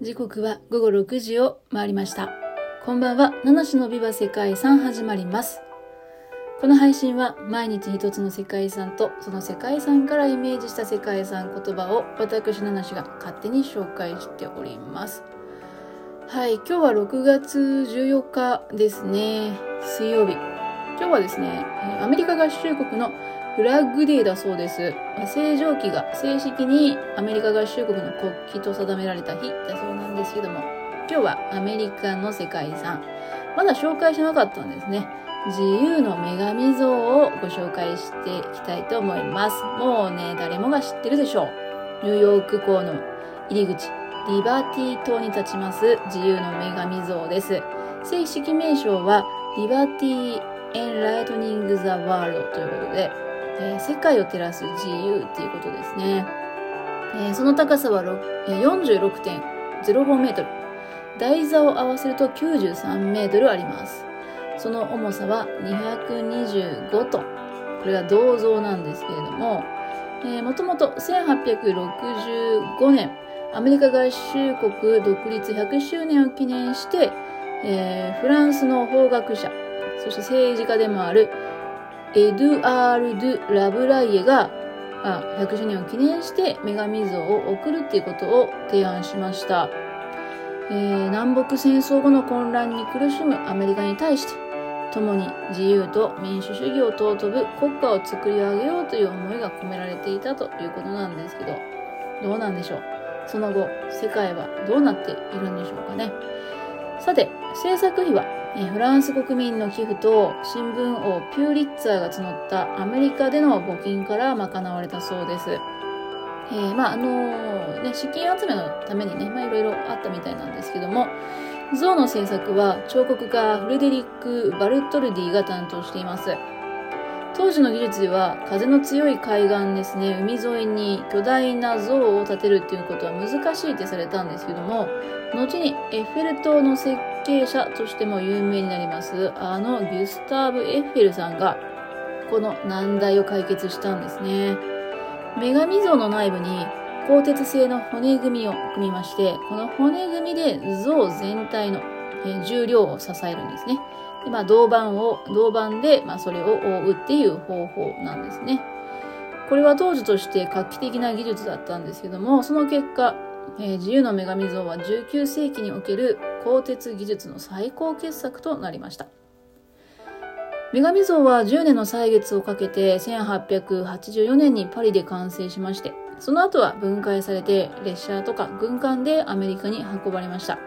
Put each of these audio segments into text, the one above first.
時刻は午後6時を回りました。こんばんは、七種のビバ世界遺産始まります。この配信は毎日一つの世界遺産とその世界遺産からイメージした世界遺産言葉を私七種が勝手に紹介しております。はい、今日は6月14日ですね。水曜日。今日はですね、アメリカ合衆国のフラッグデーだそうです。正常期が正式にアメリカ合衆国の国旗と定められた日だそうなんですけども、今日はアメリカの世界遺産。まだ紹介しなかったんですね。自由の女神像をご紹介していきたいと思います。もうね、誰もが知ってるでしょう。ニューヨーク港の入り口、リバティ島に立ちます自由の女神像です。正式名称はリバティエンライトニング・ザ・ワールドということで、えー世界を照らす自由っていうことですね。えーその高さは46.05メートル。台座を合わせると93メートルあります。その重さは225トン。これが銅像なんですけれども、えー、もともと1865年、アメリカ合衆国独立100周年を記念して、えーフランスの法学者、そして政治家でもあるエドゥアール・ドゥ・ラブライエが、あ100周年を記念して女神像を送るっていうことを提案しました。えー南北戦争後の混乱に苦しむアメリカに対して、共に自由と民主主義を尊ぶ国家を作り上げようという思いが込められていたということなんですけど、どうなんでしょう？その後、世界はどうなっているんでしょうかね？さて、制作費は、フランス国民の寄付と新聞王ピューリッツァーが募ったアメリカでの募金から賄われたそうです。えーまあ、あのーね、資金集めのためにね、まあ、いろいろあったみたいなんですけども、像の制作は彫刻家フレデリック・バルトルディが担当しています。当時の技術では風の強い海岸ですね、海沿いに巨大な像を建てるっていうことは難しいってされたんですけども、後にエッフェル塔の設計者としても有名になります、あのギュスターブ・エッフェルさんが、この難題を解決したんですね。女神像の内部に鋼鉄製の骨組みを組みまして、この骨組みで像全体のえ重量を支えるんですね。で、まあ、銅板を、銅板で、まあ、それを覆うっていう方法なんですね。これは当時として画期的な技術だったんですけども、その結果、えー自由の女神像は19世紀における鋼鉄技術の最高傑作となりました。女神像は10年の歳月をかけて1884年にパリで完成しまして、その後は分解されて列車とか軍艦でアメリカに運ばれました。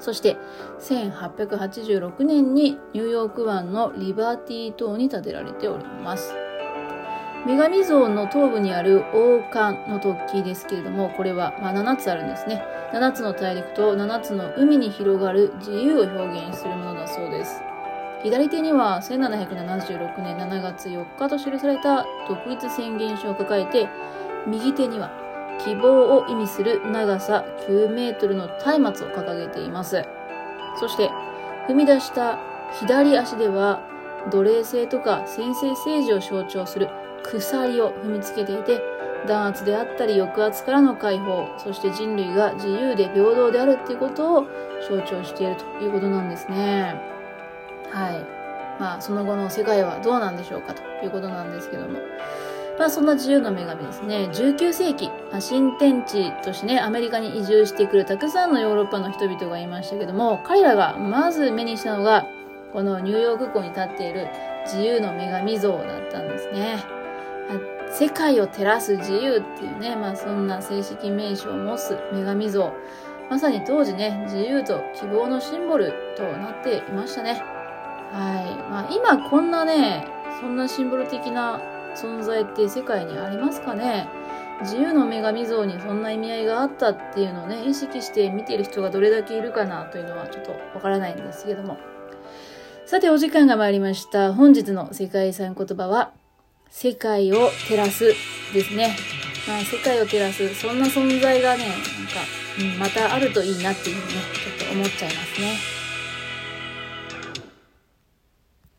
そして1886年にニューヨーク湾のリバーティ島に建てられております。女神像の頭部にある王冠の突起ですけれども、これは、ま、7つあるんですね。7つの大陸と7つの海に広がる自由を表現するものだそうです。左手には1776年7月4日と記された独立宣言書を抱えて、右手には希望を意味する長さ9メートルの松明を掲げています。そして、踏み出した左足では、奴隷制とか先制政治を象徴する鎖を踏みつけていて、弾圧であったり抑圧からの解放、そして人類が自由で平等であるっていうことを象徴しているということなんですね。はい。まあ、その後の世界はどうなんでしょうかということなんですけども。まあ、そんな自由の女神ですね。19世紀、ま新天地としてね、アメリカに移住してくるたくさんのヨーロッパの人々がいましたけども、彼らがまず目にしたのが、このニューヨーク港に立っている自由の女神像だったんですね。世界を照らす自由っていうね、まあそんな正式名称を持つ女神像。まさに当時ね、自由と希望のシンボルとなっていましたね。はい。まあ今こんなね、そんなシンボル的な存在って世界にありますかね自由の女神像にそんな意味合いがあったっていうのをね、意識して見ている人がどれだけいるかなというのはちょっとわからないんですけども。さてお時間が参りました。本日の世界遺産言葉は、世界を照らすですね。まあ世界を照らす、そんな存在がね、なんか、うんまたあるといいなっていうふうにね、ちょっと思っちゃいますね。